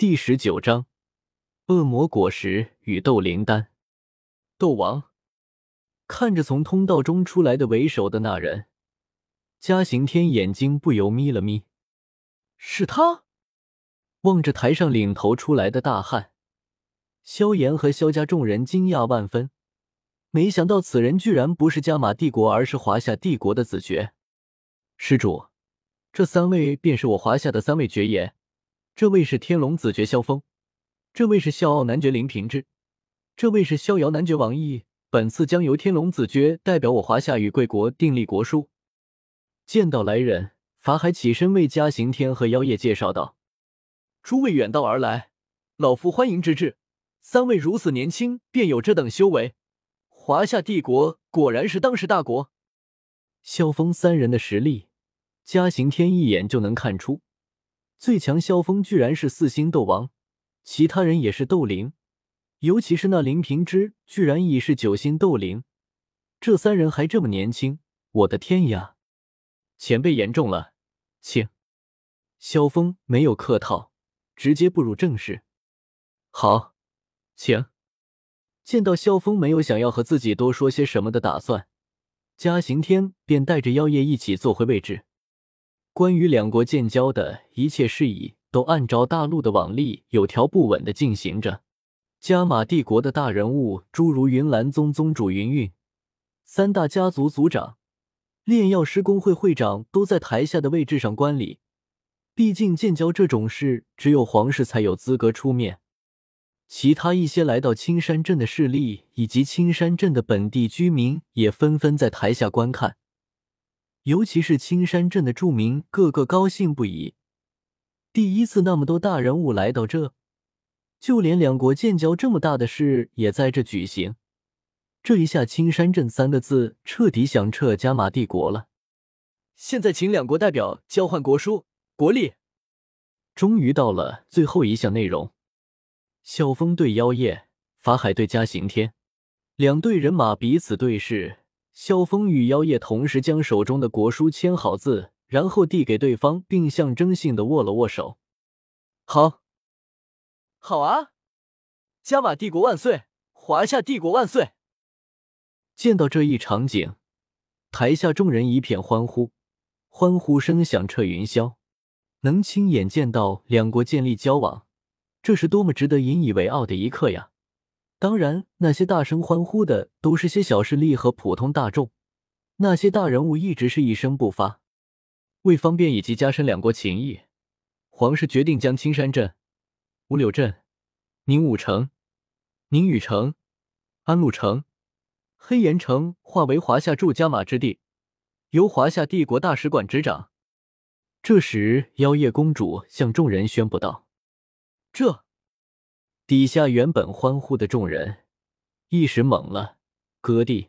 第十九章：恶魔果实与斗灵丹。斗王看着从通道中出来的为首的那人，嘉刑天眼睛不由眯了眯。是他。望着台上领头出来的大汉，萧炎和萧家众人惊讶万分。没想到此人居然不是加玛帝国，而是华夏帝国的子爵。施主，这三位便是我华夏的三位爵爷。这位是天龙子爵萧峰，这位是笑傲男爵林平之，这位是逍遥男爵王毅。本次将由天龙子爵代表我华夏与贵国订立国书。见到来人，法海起身为嘉行天和妖夜介绍道：“诸位远道而来，老夫欢迎之至。三位如此年轻，便有这等修为，华夏帝国果然是当世大国。”萧峰三人的实力，嘉行天一眼就能看出。最强萧峰居然是四星斗王，其他人也是斗灵，尤其是那林平之居然已是九星斗灵。这三人还这么年轻，我的天呀！前辈言重了，请。萧峰没有客套，直接步入正事。好，请。见到萧峰没有想要和自己多说些什么的打算，嘉行天便带着妖夜一起坐回位置。关于两国建交的一切事宜，都按照大陆的往例有条不紊的进行着。加玛帝国的大人物，诸如云岚宗宗主云韵、三大家族族长、炼药师工会会长，都在台下的位置上观礼。毕竟建交这种事，只有皇室才有资格出面。其他一些来到青山镇的势力以及青山镇的本地居民，也纷纷在台下观看。尤其是青山镇的住民，个个高兴不已。第一次那么多大人物来到这，就连两国建交这么大的事也在这举行。这一下，青山镇三个字彻底响彻加玛帝国了。现在，请两国代表交换国书、国礼。终于到了最后一项内容。萧峰对妖夜，法海对嘉刑天，两队人马彼此对视。萧峰与妖夜同时将手中的国书签好字，然后递给对方，并象征性的握了握手。好，好啊！加玛帝国万岁，华夏帝国万岁！见到这一场景，台下众人一片欢呼，欢呼声响彻云霄。能亲眼见到两国建立交往，这是多么值得引以为傲的一刻呀！当然，那些大声欢呼的都是些小势力和普通大众，那些大人物一直是一声不发。为方便以及加深两国情谊，皇室决定将青山镇、五柳镇、宁武城、宁宇城、安陆城、黑岩城化为华夏驻加马之地，由华夏帝国大使馆执掌。这时，妖夜公主向众人宣布道：“这。”底下原本欢呼的众人一时懵了，哥弟，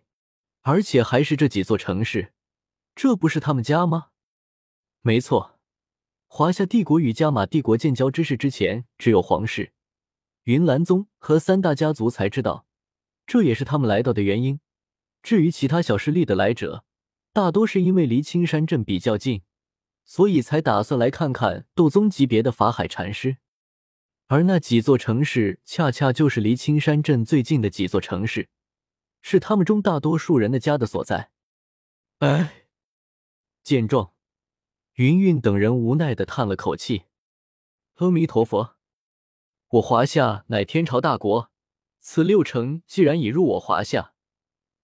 而且还是这几座城市，这不是他们家吗？没错，华夏帝国与加玛帝国建交之事之前，只有皇室、云岚宗和三大家族才知道，这也是他们来到的原因。至于其他小势力的来者，大多是因为离青山镇比较近，所以才打算来看看斗宗级别的法海禅师。而那几座城市，恰恰就是离青山镇最近的几座城市，是他们中大多数人的家的所在。哎，见状，云云等人无奈的叹了口气：“阿弥陀佛，我华夏乃天朝大国，此六城既然已入我华夏，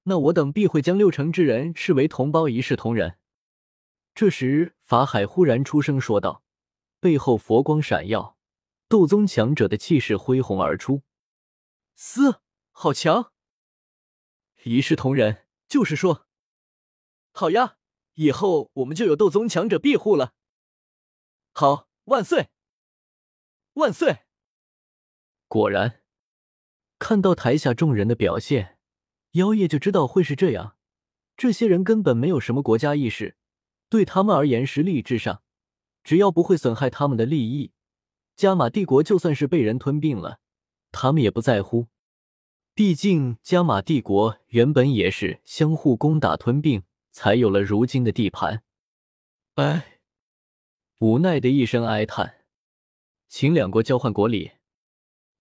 那我等必会将六城之人视为同胞，一视同仁。”这时，法海忽然出声说道，背后佛光闪耀。斗宗强者的气势恢宏而出，嘶，好强！一视同仁，就是说，好呀，以后我们就有斗宗强者庇护了。好，万岁，万岁！果然，看到台下众人的表现，妖夜就知道会是这样。这些人根本没有什么国家意识，对他们而言，实力至上，只要不会损害他们的利益。加玛帝国就算是被人吞并了，他们也不在乎。毕竟加玛帝国原本也是相互攻打吞并，才有了如今的地盘。唉，无奈的一声哀叹。请两国交换国礼。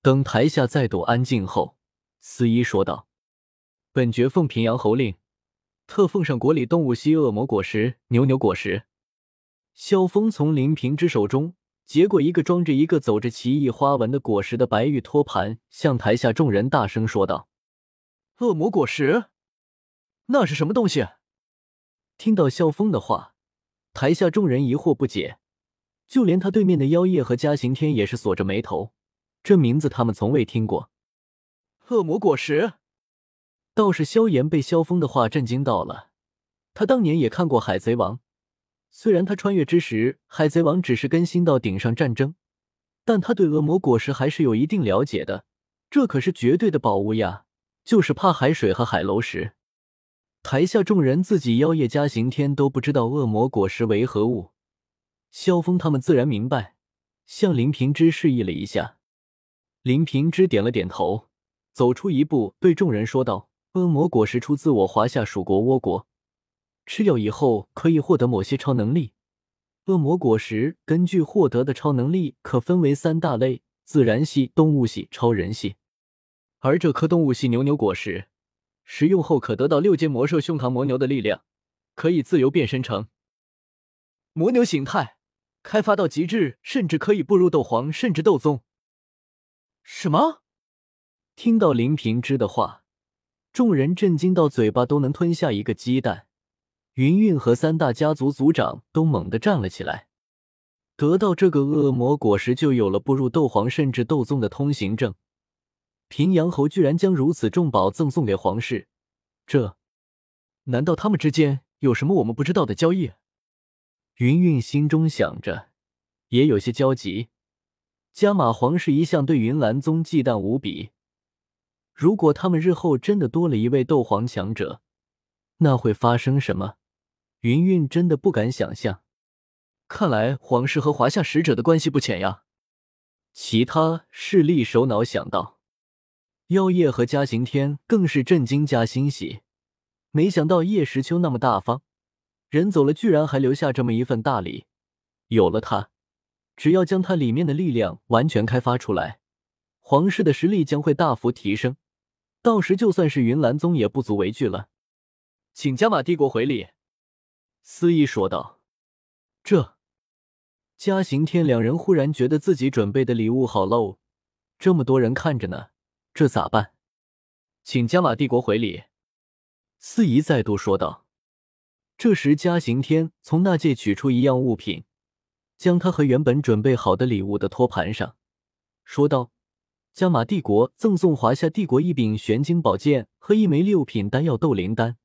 等台下再度安静后，司仪说道：“本爵奉平阳侯令，特奉上国礼动物系恶魔果实、牛牛果实。”萧峰从林平之手中结果一个装着一个走着奇异花纹的果实的白玉托盘，向台下众人大声说道：“恶魔果实，那是什么东西？”听到萧峰的话，台下众人疑惑不解，就连他对面的妖夜和嘉刑天也是锁着眉头。这名字他们从未听过。恶魔果实，倒是萧炎被萧峰的话震惊到了。他当年也看过《海贼王》，虽然他穿越之时，海贼王只是更新到顶上战争，但他对恶魔果实还是有一定了解的。这可是绝对的宝物呀，就是怕海水和海楼石。台下众人自己妖夜加刑天都不知道恶魔果实为何物，萧峰他们自然明白，向林平之示意了一下。林平之点了点头，走出一步，对众人说道：“恶魔果实出自我华夏蜀国倭国，吃掉以后可以获得某些超能力。恶魔果实根据获得的超能力可分为三大类：自然系、动物系、超人系。而这颗动物系牛牛果实，食用后可得到六阶魔兽胸膛魔牛的力量，可以自由变身成魔牛形态，开发到极致，甚至可以步入斗皇，甚至斗宗。”什么？听到林平之的话，众人震惊到嘴巴都能吞下一个鸡蛋。云韵和三大家族族长都猛地站了起来。得到这个恶魔果实，就有了步入斗皇甚至斗宗的通行证。平阳侯居然将如此重宝赠送给皇室，这难道他们之间有什么我们不知道的交易？云韵心中想着，也有些焦急。加玛皇室一向对云岚宗忌惮无比，如果他们日后真的多了一位斗皇强者，那会发生什么？云韵真的不敢想象。看来皇室和华夏使者的关系不浅呀。其他势力首脑想到，妖夜和嘉刑天更是震惊加欣喜，没想到叶时秋那么大方，人走了居然还留下这么一份大礼，有了他。只要将它里面的力量完全开发出来，皇室的实力将会大幅提升。到时就算是云岚宗也不足为惧了。请加玛帝国回礼。”司仪说道。这，嘉刑天两人忽然觉得自己准备的礼物好漏，这么多人看着呢，这咋办？请加玛帝国回礼。”司仪再度说道。这时，嘉刑天从那戒取出一样物品。将它和原本准备好的礼物的托盘上，说道：“加玛帝国赠送华夏帝国一柄玄金宝剑和一枚六品丹药斗灵丹。”